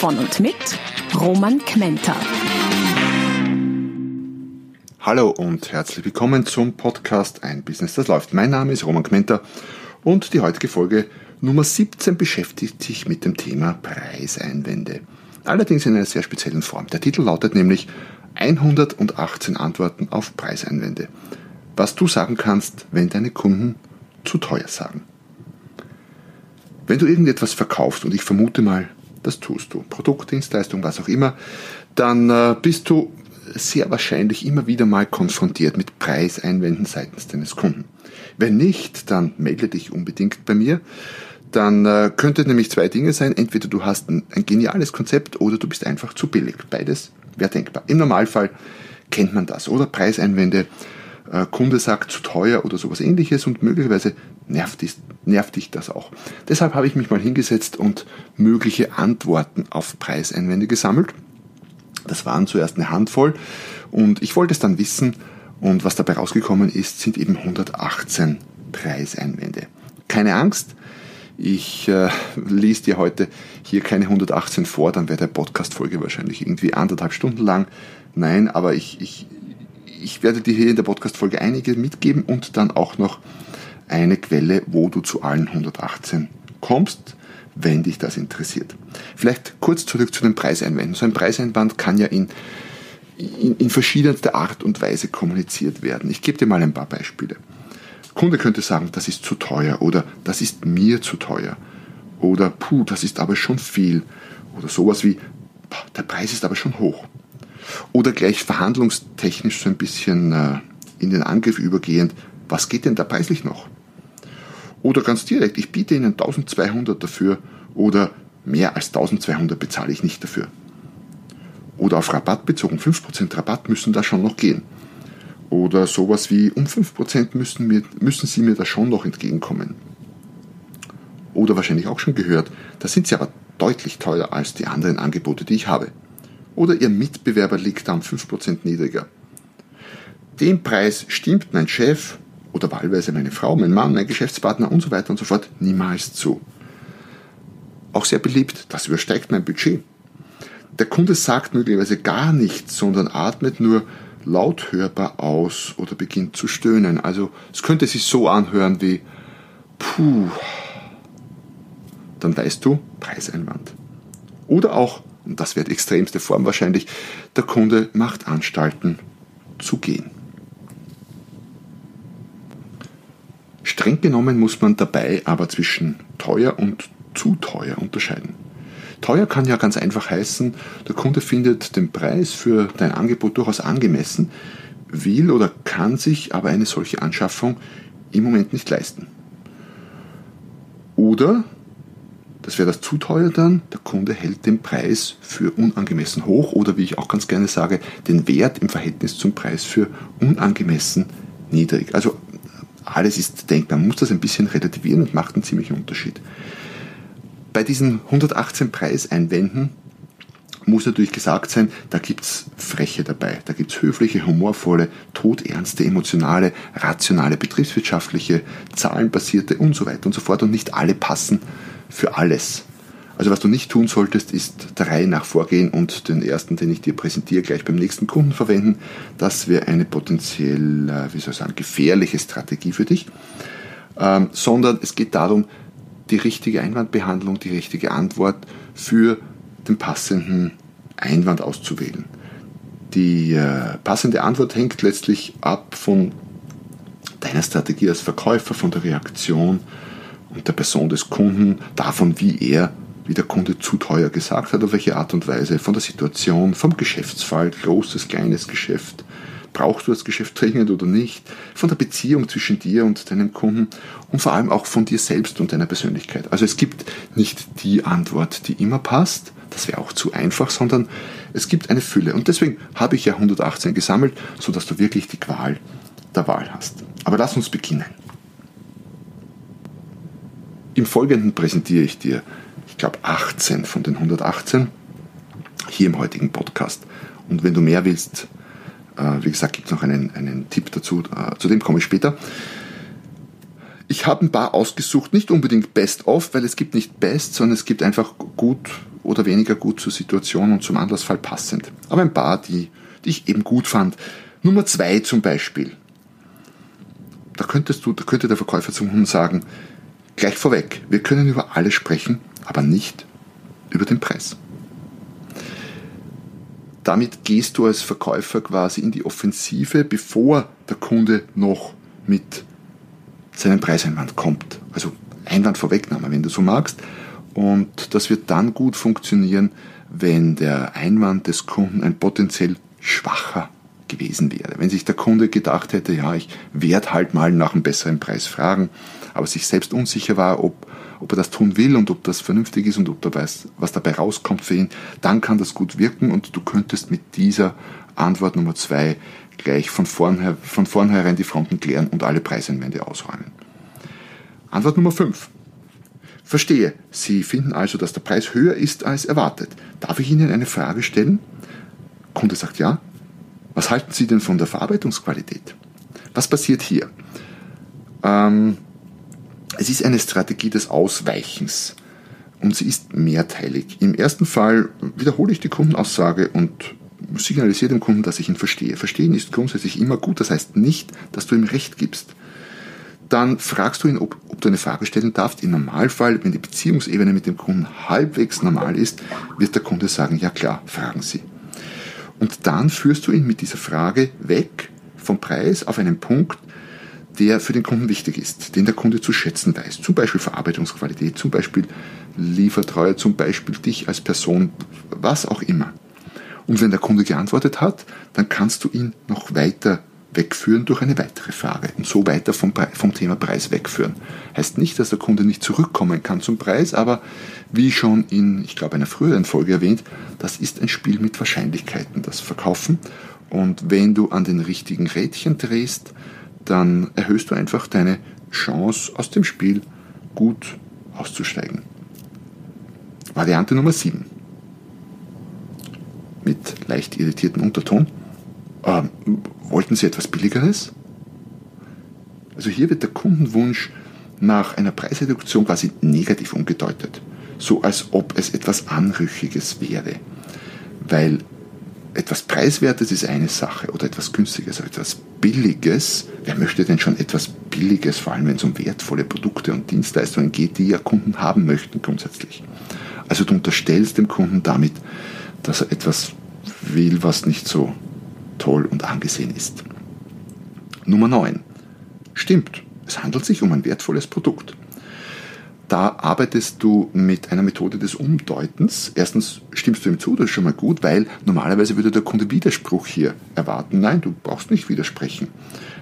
Von und mit Roman Kmenter. Hallo und herzlich willkommen zum Podcast Ein Business, das läuft. Mein Name ist Roman Kmenter und die heutige Folge Nummer 17 beschäftigt sich mit dem Thema Preiseinwände. Allerdings in einer sehr speziellen Form. Der Titel lautet nämlich 118 Antworten auf Preiseinwände. Was du sagen kannst, wenn deine Kunden zu teuer sagen. Wenn du irgendetwas verkaufst, und ich vermute mal, das tust du, Produkt, Dienstleistung, was auch immer, dann äh, bist du sehr wahrscheinlich immer wieder mal konfrontiert mit Preiseinwänden seitens deines Kunden. Wenn nicht, dann melde dich unbedingt bei mir. Dann äh, könnte nämlich zwei Dinge sein. Entweder du hast ein, geniales Konzept oder du bist einfach zu billig. Beides wäre denkbar. Im Normalfall kennt man das. Oder Preiseinwände, äh, Kunde sagt zu teuer oder sowas ähnliches und möglicherweise nervt, ist, nervt dich das auch. Deshalb habe ich mich mal hingesetzt und mögliche Antworten auf Preiseinwände gesammelt. Das waren zuerst eine Handvoll und ich wollte es dann wissen und was dabei rausgekommen ist, sind eben 118 Preiseinwände. Keine Angst, ich äh, lese dir heute hier keine 118 vor, dann wäre der Podcast-Folge wahrscheinlich irgendwie anderthalb Stunden lang. Nein, aber ich, ich, ich werde dir hier in der Podcast-Folge einige mitgeben und dann auch noch eine Quelle, wo du zu allen 118 kommst, wenn dich das interessiert. Vielleicht kurz zurück zu den Preiseinwänden. So ein Preiseinwand kann ja in, in, in verschiedenster Art und Weise kommuniziert werden. Ich gebe dir mal ein paar Beispiele. Kunde könnte sagen, das ist zu teuer oder das ist mir zu teuer oder puh, das ist aber schon viel oder sowas wie der Preis ist aber schon hoch. Oder gleich verhandlungstechnisch so ein bisschen äh, in den Angriff übergehend, was geht denn da preislich noch? Oder ganz direkt, ich biete Ihnen 1200 dafür oder mehr als 1200 bezahle ich nicht dafür. Oder auf Rabatt bezogen, 5% Rabatt müssen da schon noch gehen. Oder sowas wie, um 5% müssen, mir, müssen Sie mir da schon noch entgegenkommen. Oder wahrscheinlich auch schon gehört, da sind Sie aber deutlich teurer als die anderen Angebote, die ich habe. Oder Ihr Mitbewerber liegt da um 5% niedriger. Dem Preis stimmt mein Chef oder wahlweise meine Frau, mein Mann, mein Geschäftspartner und so weiter und so fort niemals zu. Auch sehr beliebt, das übersteigt mein Budget. Der Kunde sagt möglicherweise gar nichts, sondern atmet nur laut hörbar aus oder beginnt zu stöhnen. Also es könnte sich so anhören wie Puh. Dann weißt du, Preiseinwand. Oder auch, und das wird extremste Form wahrscheinlich, der Kunde macht Anstalten zu gehen. Streng genommen muss man dabei aber zwischen teuer und zu teuer unterscheiden. Teuer kann ja ganz einfach heißen, der Kunde findet den Preis für dein Angebot durchaus angemessen, will oder kann sich aber eine solche Anschaffung im Moment nicht leisten. Oder, das wäre das zu teuer dann, der Kunde hält den Preis für unangemessen hoch oder wie ich auch ganz gerne sage, den Wert im Verhältnis zum Preis für unangemessen niedrig. Also alles ist denkbar. Man muss das ein bisschen relativieren und macht einen ziemlichen Unterschied. Bei diesen 118 Preiseinwänden muss natürlich gesagt sein, da gibt es Freche dabei, da gibt es höfliche, humorvolle, todernste, emotionale, rationale, betriebswirtschaftliche, zahlenbasierte und so weiter und so fort und nicht alle passen für alles. Also was du nicht tun solltest, ist der Reihe nach vorgehen und den ersten, den ich dir präsentiere, gleich beim nächsten Kunden verwenden. Das wäre eine potenziell, äh, wie soll ich sagen, gefährliche Strategie für dich. Ähm, sondern es geht darum, die richtige Einwandbehandlung, die richtige Antwort für den passenden Einwand auszuwählen. Die äh, passende Antwort hängt letztlich ab von deiner Strategie als Verkäufer, von der Reaktion und der Person des Kunden, davon, wie er wie der Kunde zu teuer gesagt hat, auf welche Art und Weise, von der Situation, vom Geschäftsfall, großes, kleines Geschäft, brauchst du das Geschäft dringend oder nicht, von der Beziehung zwischen dir und deinem Kunden und vor allem auch von dir selbst und deiner Persönlichkeit. Also es gibt nicht die Antwort, die immer passt, Das wäre auch zu einfach, sondern es gibt eine Fülle. Und deswegen habe ich ja 118 gesammelt, sodass du wirklich die Qual der Wahl hast. Aber lass uns beginnen. Im Folgenden präsentiere ich dir, ich glaube, 18 von den 118 hier im heutigen Podcast. Und wenn du mehr willst, äh, wie gesagt, gibt es noch einen, einen Tipp dazu, äh, zu dem komme ich später. Ich habe ein paar ausgesucht, nicht unbedingt Best of, weil es gibt nicht Best, sondern es gibt einfach gut oder weniger gut zur Situation und zum Anlassfall passend. Aber ein paar, die, die ich eben gut fand. Nummer zwei zum Beispiel. Da könntest du, da könnte der Verkäufer zum Hund sagen, gleich vorweg, wir können über alles sprechen, aber nicht über den Preis. Damit gehst du als Verkäufer quasi in die Offensive, bevor der Kunde noch mit seinem Preiseinwand kommt. Also Einwand Vorwegnahme, wenn du so magst. Und das wird dann gut funktionieren, wenn der Einwand des Kunden ein potenziell schwacher gewesen wäre. Wenn sich der Kunde gedacht hätte, ja, ich werde halt mal nach einem besseren Preis fragen, aber sich selbst unsicher war, ob, ob er das tun will und ob das vernünftig ist und ob er weiß, was dabei rauskommt für ihn, dann kann das gut wirken und du könntest mit dieser Antwort Nummer zwei gleich von, vornherein, von vornherein die Fronten klären und alle Preiseinwände ausräumen. Antwort Nummer 5. Verstehe, Sie finden also, dass der Preis höher ist als erwartet. Darf ich Ihnen eine Frage stellen? Kunde sagt ja. Was halten Sie denn von der Verarbeitungsqualität? Was passiert hier? Ähm, es ist eine Strategie des Ausweichens und sie ist mehrteilig. Im ersten Fall wiederhole ich die Kundenaussage und signalisiere dem Kunden, dass ich ihn verstehe. Verstehen ist grundsätzlich immer gut, das heißt nicht, dass du ihm Recht gibst. Dann fragst du ihn, ob, ob du eine Frage stellen darfst. Im Normalfall, wenn die Beziehungsebene mit dem Kunden halbwegs normal ist, wird der Kunde sagen, ja klar, fragen Sie. Und dann führst du ihn mit dieser Frage weg vom Preis auf einen Punkt, der für den Kunden wichtig ist, den der Kunde zu schätzen weiß. Zum Beispiel Verarbeitungsqualität, zum Beispiel Liefertreue, zum Beispiel dich als Person, was auch immer. Und wenn der Kunde geantwortet hat, dann kannst du ihn noch weiter wegführen durch eine weitere Frage und so weiter vom, vom Thema Preis wegführen. Heißt nicht, dass der Kunde nicht zurückkommen kann zum Preis, aber wie schon in, ich glaube, einer früheren Folge erwähnt, das ist ein Spiel mit Wahrscheinlichkeiten, das Verkaufen. Und wenn du an den richtigen Rädchen drehst, dann erhöhst du einfach deine Chance aus dem Spiel gut auszusteigen. Variante Nummer 7 mit leicht irritierten Unterton. Ähm, wollten Sie etwas Billigeres? Also hier wird der Kundenwunsch nach einer Preisreduktion quasi negativ umgedeutet, so als ob es etwas Anrüchiges wäre. Weil etwas Preiswertes ist eine Sache oder etwas Günstiges, etwas Billiges, wer möchte denn schon etwas Billiges, vor allem wenn es um wertvolle Produkte und Dienstleistungen geht, die ja Kunden haben möchten grundsätzlich. Also du unterstellst dem Kunden damit, dass er etwas will, was nicht so toll und angesehen ist. Nummer 9. Stimmt, es handelt sich um ein wertvolles Produkt. Da arbeitest du mit einer Methode des Umdeutens. Erstens stimmst du ihm zu, das ist schon mal gut, weil normalerweise würde der Kunde Widerspruch hier erwarten. Nein, du brauchst nicht widersprechen.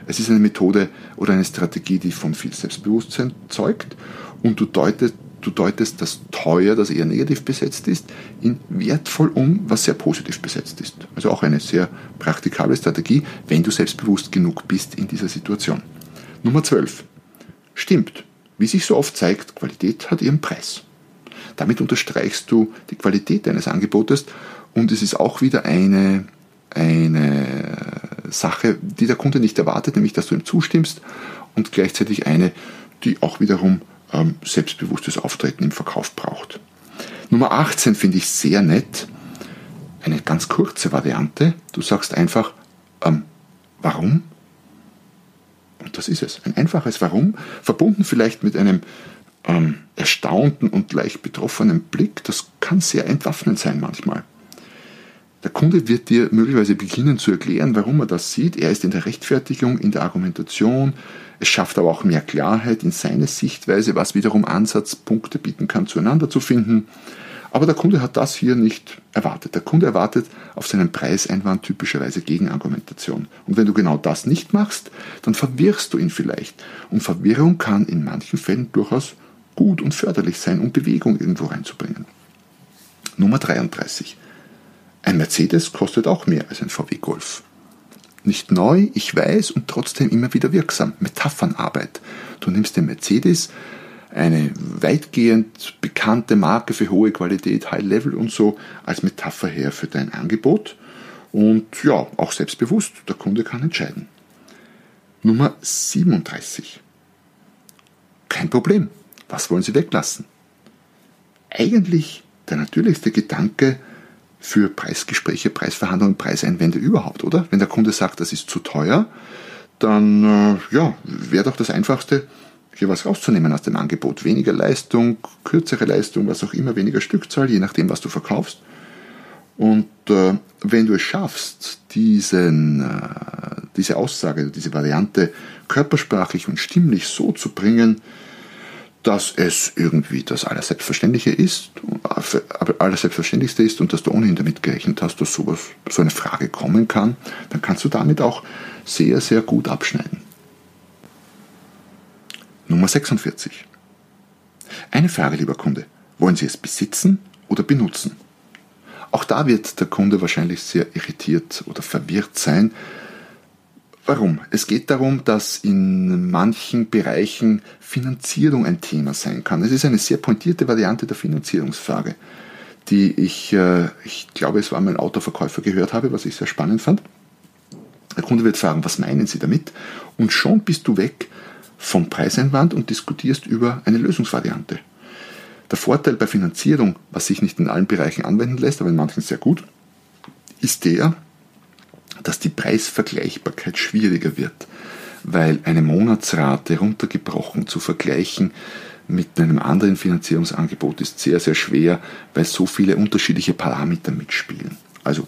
Es ist eine Methode oder eine Strategie, die von viel Selbstbewusstsein zeugt und du deutest du deutest das teuer, das eher negativ besetzt ist, in wertvoll um, was sehr positiv besetzt ist. Also auch eine sehr praktikable Strategie, wenn du selbstbewusst genug bist in dieser Situation. Nummer 12. Stimmt. Wie sich so oft zeigt, Qualität hat ihren Preis. Damit unterstreichst du die Qualität deines Angebotes und es ist auch wieder eine, eine Sache, die der Kunde nicht erwartet, nämlich dass du ihm zustimmst und gleichzeitig eine, die auch wiederum ähm, selbstbewusstes Auftreten im Verkauf braucht. Nummer 18 finde ich sehr nett. Eine ganz kurze Variante. Du sagst einfach, ähm, warum? Und das ist es. Ein einfaches Warum, verbunden vielleicht mit einem ähm, erstaunten und leicht betroffenen Blick. Das kann sehr entwaffnend sein manchmal. Der Kunde wird dir möglicherweise beginnen zu erklären, warum er das sieht. Er ist in der Rechtfertigung, in der Argumentation, es schafft aber auch mehr Klarheit in seine Sichtweise, was wiederum Ansatzpunkte bieten kann, zueinander zu finden. Aber der Kunde hat das hier nicht erwartet. Der Kunde erwartet auf seinen Preiseinwand typischerweise Gegenargumentation. Und wenn du genau das nicht machst, dann verwirrst du ihn vielleicht. Und Verwirrung kann in manchen Fällen durchaus gut und förderlich sein, um Bewegung irgendwo reinzubringen. Nummer 33. Ein Mercedes kostet auch mehr als ein VW Golf. Nicht neu, ich weiß, und trotzdem immer wieder wirksam. Metaphernarbeit. Du nimmst den Mercedes, eine weitgehend bekannte Marke für hohe Qualität, High Level und so, als Metapher her für dein Angebot. Und ja, auch selbstbewusst, der Kunde kann entscheiden. Nummer 37. Kein Problem. Was wollen Sie weglassen? Eigentlich der natürlichste Gedanke für Preisgespräche, Preisverhandlungen, Preiseinwände überhaupt, oder? Wenn der Kunde sagt, das ist zu teuer, dann äh, ja, wäre doch das Einfachste, hier was rauszunehmen aus dem Angebot. Weniger Leistung, kürzere Leistung, was auch immer, weniger Stückzahl, je nachdem, was du verkaufst. Und äh, wenn du es schaffst, diesen, äh, diese Aussage, diese Variante körpersprachlich und stimmlich so zu bringen, dass es irgendwie das Allerselbstverständliche ist, Allerselbstverständlichste ist und dass du ohnehin damit gerechnet hast, dass sowas, so eine Frage kommen kann, dann kannst du damit auch sehr, sehr gut abschneiden. Nummer 46. Eine Frage, lieber Kunde. Wollen Sie es besitzen oder benutzen? Auch da wird der Kunde wahrscheinlich sehr irritiert oder verwirrt sein. Warum? Es geht darum, dass in manchen Bereichen Finanzierung ein Thema sein kann. Es ist eine sehr pointierte Variante der Finanzierungsfrage, die ich, äh, ich glaube, es war mein Autoverkäufer gehört habe, was ich sehr spannend fand. Der Kunde wird fragen, was meinen Sie damit? Und schon bist du weg vom Preiseinwand und diskutierst über eine Lösungsvariante. Der Vorteil bei Finanzierung, was sich nicht in allen Bereichen anwenden lässt, aber in manchen sehr gut, ist der, dass die Preisvergleichbarkeit schwieriger wird, weil eine Monatsrate runtergebrochen zu vergleichen mit einem anderen Finanzierungsangebot ist sehr, sehr schwer, weil so viele unterschiedliche Parameter mitspielen. Also,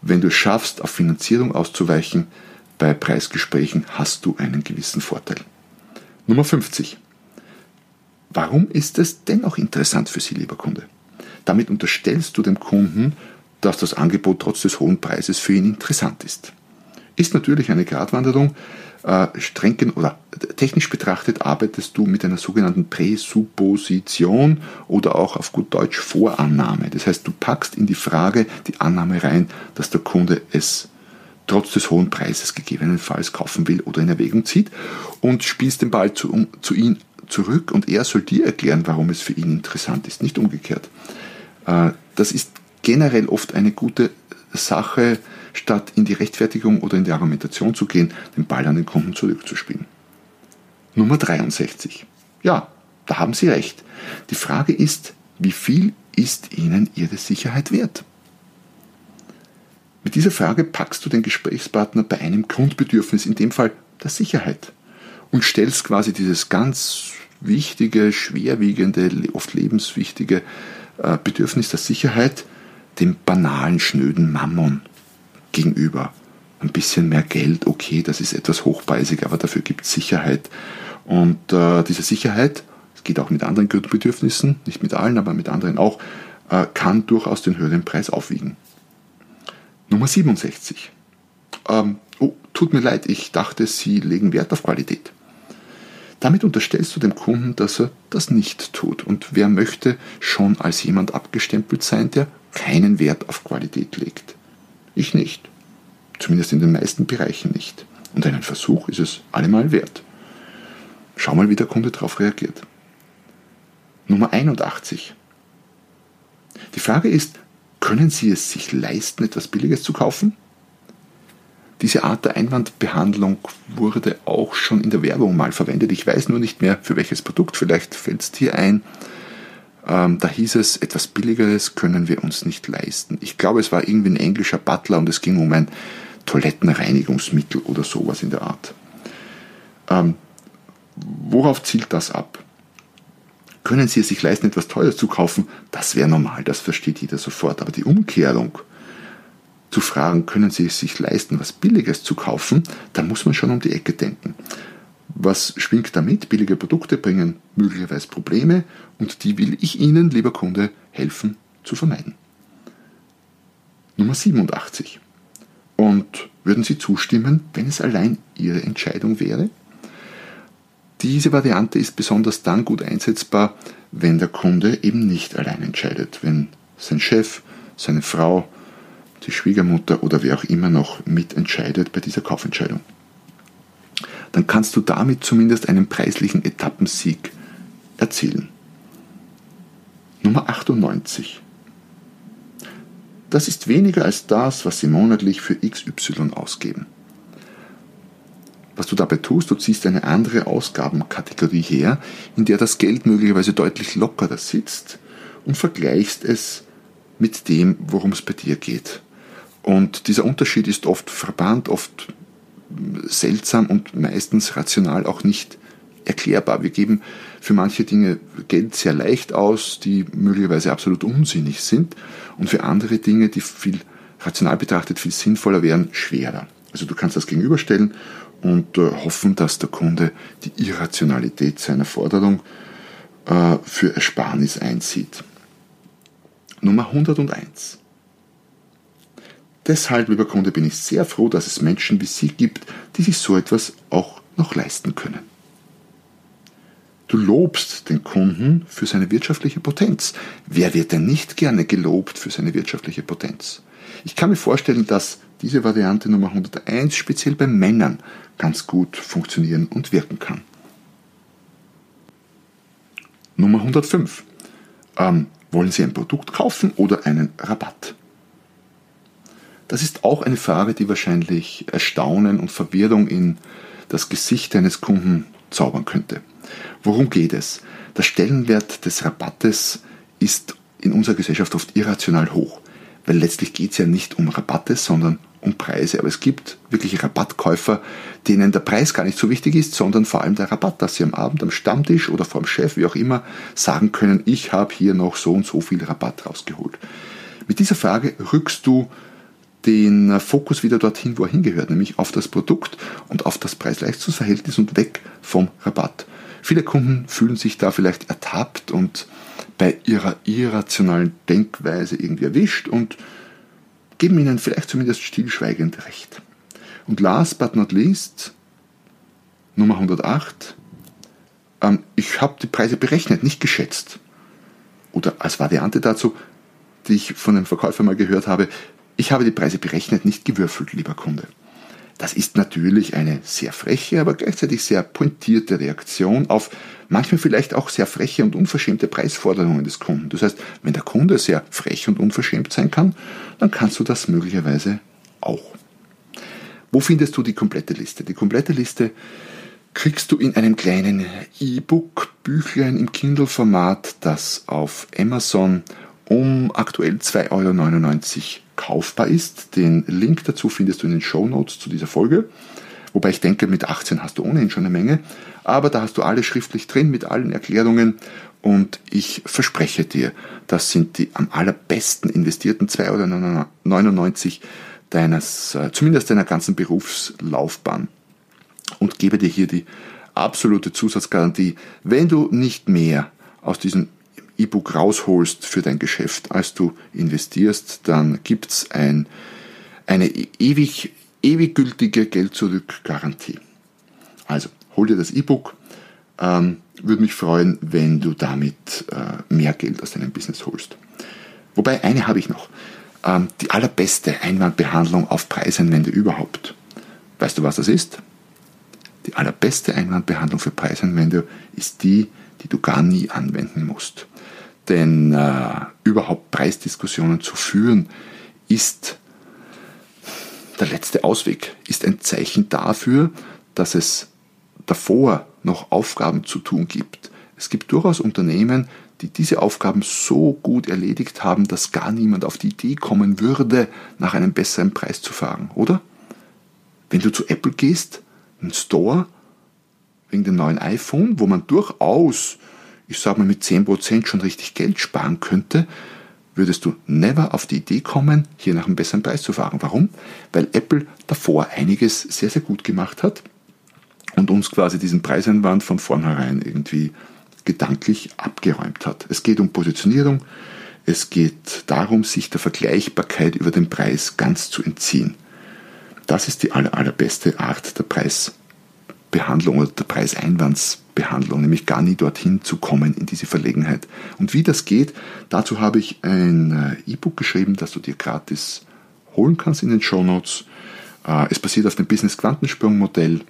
wenn du es schaffst, auf Finanzierung auszuweichen, bei Preisgesprächen hast du einen gewissen Vorteil. Nummer 50. Warum ist es dennoch interessant für Sie, lieber Kunde? Damit unterstellst du dem Kunden, dass das Angebot trotz des hohen Preises für ihn interessant ist. Ist natürlich eine Gratwanderung. Äh, oder technisch betrachtet arbeitest du mit einer sogenannten Präsupposition oder auch auf gut Deutsch Vorannahme. Das heißt, du packst in die Frage die Annahme rein, dass der Kunde es trotz des hohen Preises gegebenenfalls kaufen will oder in Erwägung zieht und spielst den Ball zu, zu ihm zurück und er soll dir erklären, warum es für ihn interessant ist, nicht umgekehrt. Äh, das ist generell oft eine gute Sache, statt in die Rechtfertigung oder in die Argumentation zu gehen, den Ball an den Kunden zurückzuspielen. Nummer 63. Ja, da haben Sie recht. Die Frage ist, wie viel ist Ihnen Ihre Sicherheit wert? Mit dieser Frage packst du den Gesprächspartner bei einem Grundbedürfnis, in dem Fall der Sicherheit, und stellst quasi dieses ganz wichtige, schwerwiegende, oft lebenswichtige äh, Bedürfnis der Sicherheit dem banalen, schnöden Mammon gegenüber. Ein bisschen mehr Geld, okay, das ist etwas hochpreisig, aber dafür gibt es Sicherheit. Und äh, diese Sicherheit, es geht auch mit anderen Grundbedürfnissen, nicht mit allen, aber mit anderen auch, äh, kann durchaus den höheren Preis aufwiegen. Nummer 67. Ähm, oh, tut mir leid, ich dachte, Sie legen Wert auf Qualität. Damit unterstellst du dem Kunden, dass er das nicht tut. Und wer möchte schon als jemand abgestempelt sein, der keinen Wert auf Qualität legt? Ich nicht. Zumindest in den meisten Bereichen nicht. Und einen Versuch ist es allemal wert. Schau mal, wie der Kunde darauf reagiert. Nummer 81. Die Frage ist, können Sie es sich leisten, etwas Billiges zu kaufen? Diese Art der Einwandbehandlung wurde auch schon in der Werbung mal verwendet. Ich weiß nur nicht mehr, für welches Produkt. Vielleicht fällt es dir ein. Ähm, da hieß es, etwas Billigeres können wir uns nicht leisten. Ich glaube, es war irgendwie ein englischer Butler und es ging um ein Toilettenreinigungsmittel oder sowas in der Art. Ähm, worauf zielt das ab? Können Sie es sich leisten, etwas Teures zu kaufen? Das wäre normal, das versteht jeder sofort. Aber die Umkehrung, zu fragen, können Sie es sich leisten, was Billiges zu kaufen, da muss man schon um die Ecke denken. Was schwingt damit? Billige Produkte bringen möglicherweise Probleme und die will ich Ihnen, lieber Kunde, helfen zu vermeiden. Nummer 87. Und würden Sie zustimmen, wenn es allein Ihre Entscheidung wäre? Diese Variante ist besonders dann gut einsetzbar, wenn der Kunde eben nicht allein entscheidet, wenn sein Chef, seine Frau, die Schwiegermutter oder wer auch immer noch mitentscheidet bei dieser Kaufentscheidung. Dann kannst du damit zumindest einen preislichen Etappensieg erzielen. Nummer 98. Das ist weniger als das, was Sie monatlich für XY ausgeben. Was du dabei tust, du ziehst eine andere Ausgabenkategorie her, in der das Geld möglicherweise deutlich lockerer sitzt und vergleichst es mit dem, worum es bei dir geht. Und dieser Unterschied ist oft verbannt, oft seltsam und meistens rational auch nicht erklärbar. Wir geben für manche Dinge Geld sehr leicht aus, die möglicherweise absolut unsinnig sind, und für andere Dinge, die viel rational betrachtet viel sinnvoller wären, schwerer. Also du kannst das gegenüberstellen und äh, hoffen, dass der Kunde die Irrationalität seiner Forderung äh, für Ersparnis einsieht. Nummer 101. Deshalb, lieber Kunde, bin ich sehr froh, dass es Menschen wie Sie gibt, die sich so etwas auch noch leisten können. Du lobst den Kunden für seine wirtschaftliche Potenz. Wer wird denn nicht gerne gelobt für seine wirtschaftliche Potenz? Ich kann mir vorstellen, dass diese Variante Nummer 101 speziell bei Männern ganz gut funktionieren und wirken kann. Nummer 105. Ähm, wollen Sie ein Produkt kaufen oder einen Rabatt? Das ist auch eine Frage, die wahrscheinlich Erstaunen und Verwirrung in das Gesicht eines Kunden zaubern könnte. Worum geht es? Der Stellenwert des Rabattes ist in unserer Gesellschaft oft irrational hoch, weil letztlich geht es ja nicht um Rabatte, sondern um Preise. Aber es gibt wirklich Rabattkäufer, denen der Preis gar nicht so wichtig ist, sondern vor allem der Rabatt, dass sie am Abend am Stammtisch oder vor Chef, wie auch immer, sagen können, ich habe hier noch so und so viel Rabatt rausgeholt. Mit dieser Frage rückst du den Fokus wieder dorthin, wo er hingehört, nämlich auf das Produkt und auf das Preis-Leistungs-Verhältnis und weg vom Rabatt. Viele Kunden fühlen sich da vielleicht ertappt und bei ihrer irrationalen Denkweise irgendwie erwischt und geben ihnen vielleicht zumindest stillschweigend recht. Und last but not least, Nummer 108, ähm, ich habe die Preise berechnet, nicht geschätzt. Oder als Variante dazu, die ich von einem Verkäufer mal gehört habe, ich habe die Preise berechnet, nicht gewürfelt, lieber Kunde. Das ist natürlich eine sehr freche, aber gleichzeitig sehr pointierte Reaktion auf manchmal vielleicht auch sehr freche und unverschämte Preisforderungen des Kunden. Das heißt, wenn der Kunde sehr frech und unverschämt sein kann, dann kannst du das möglicherweise auch. Wo findest du die komplette Liste? Die komplette Liste kriegst du in einem kleinen E-Book, Büchlein im Kindle-Format, das auf Amazon um aktuell 2,99 Euro kaufbar ist. Den Link dazu findest du in den Show Notes zu dieser Folge. Wobei ich denke, mit 18 hast du ohnehin schon eine Menge. Aber da hast du alles schriftlich drin mit allen Erklärungen. Und ich verspreche dir, das sind die am allerbesten investierten 2,99 Euro deines, äh, zumindest deiner ganzen Berufslaufbahn. Und gebe dir hier die absolute Zusatzgarantie, wenn du nicht mehr aus diesem E-Book rausholst für dein Geschäft, als du investierst, dann gibt es ein, eine ewig, ewig gültige Geld-Zurück-Garantie. Also hol dir das E-Book. Ähm, würde mich freuen, wenn du damit äh, mehr Geld aus deinem Business holst. Wobei, eine habe ich noch. Ähm, die allerbeste Einwandbehandlung auf Preiseinwände überhaupt. Weißt du, was das ist? Die allerbeste Einwandbehandlung für Preiseinwände ist die, die du gar nie anwenden musst. Denn äh, überhaupt Preisdiskussionen zu führen, ist der letzte Ausweg, ist ein Zeichen dafür, dass es davor noch Aufgaben zu tun gibt. Es gibt durchaus Unternehmen, die diese Aufgaben so gut erledigt haben, dass gar niemand auf die Idee kommen würde, nach einem besseren Preis zu fragen, oder? Wenn du zu Apple gehst, einen Store, wegen dem neuen iPhone, wo man durchaus ich sage mal, mit 10% schon richtig Geld sparen könnte, würdest du never auf die Idee kommen, hier nach einem besseren Preis zu fragen. Warum? Weil Apple davor einiges sehr, sehr gut gemacht hat und uns quasi diesen Preiseinwand von vornherein irgendwie gedanklich abgeräumt hat. Es geht um Positionierung, es geht darum, sich der Vergleichbarkeit über den Preis ganz zu entziehen. Das ist die aller, allerbeste Art der Preisbehandlung oder der Preiseinwands Behandlung, nämlich gar nie dorthin zu kommen in diese Verlegenheit. Und wie das geht, dazu habe ich ein äh, E-Book geschrieben, das du dir gratis holen kannst in den Show Notes. Äh, es basiert auf dem Business Quantensprung Modell.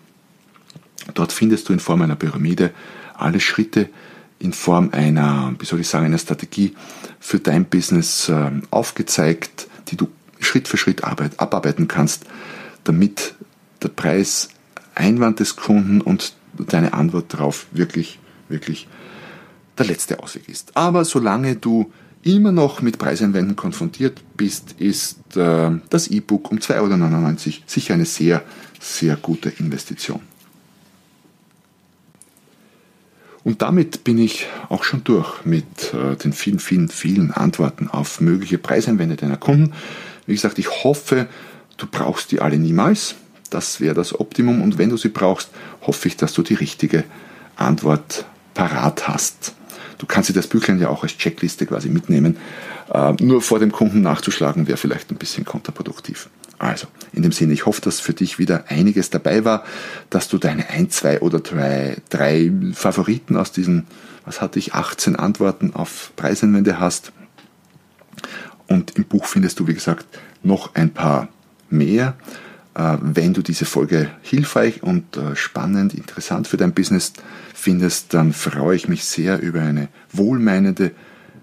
Dort findest du in Form einer Pyramide alle Schritte in Form einer, wie soll ich sagen, einer Strategie für dein Business ähm, aufgezeigt, die du Schritt für Schritt abarbeiten kannst, damit der Preis Einwand des Kunden und deine Antwort darauf wirklich, wirklich der letzte Ausweg ist. Aber solange du immer noch mit Preiseinwänden konfrontiert bist, ist äh, das E-Book um 2,99 Euro sicher eine sehr, sehr gute Investition. Und damit bin ich auch schon durch mit äh, den vielen, vielen, vielen Antworten auf mögliche Preiseinwände deiner Kunden. Wie gesagt, ich hoffe, du brauchst die alle niemals. Das wäre das Optimum. Und wenn du sie brauchst, hoffe ich, dass du die richtige Antwort parat hast. Du kannst dir das Büchlein ja auch als Checkliste quasi mitnehmen. Äh, nur vor dem Kunden nachzuschlagen wäre vielleicht ein bisschen kontraproduktiv. Also, in dem Sinne, ich hoffe, dass für dich wieder einiges dabei war, dass du deine ein, zwei oder drei, drei Favoriten aus diesen, was hatte ich, 18 Antworten auf Preiseinwände hast. Und im Buch findest du, wie gesagt, noch ein paar mehr. Äh, wenn du diese Folge hilfreich und äh, spannend, interessant für dein Business findest, dann freue ich mich sehr über eine wohlmeinende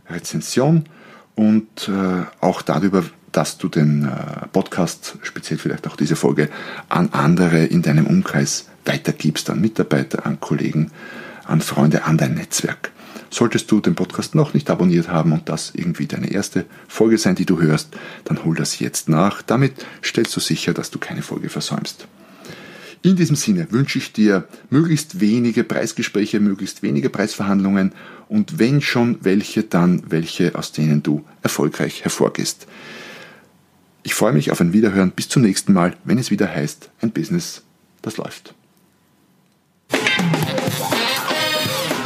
Rezension und äh, auch darüber, dass du den Podcast, speziell vielleicht auch diese Folge, an andere in deinem Umkreis weitergibst, an Mitarbeiter, an Kollegen, an Freunde, an dein Netzwerk. Solltest du den Podcast noch nicht abonniert haben und das irgendwie deine erste Folge sein, die du hörst, dann hol das jetzt nach. Damit stellst du sicher, dass du keine Folge versäumst. In diesem Sinne wünsche ich dir möglichst wenige Preisgespräche, möglichst wenige Preisverhandlungen und wenn schon welche, dann welche, aus denen du erfolgreich hervorgehst. Ich freue mich auf ein Wiederhören. Bis zum nächsten Mal, wenn es wieder heißt, ein Business, das läuft.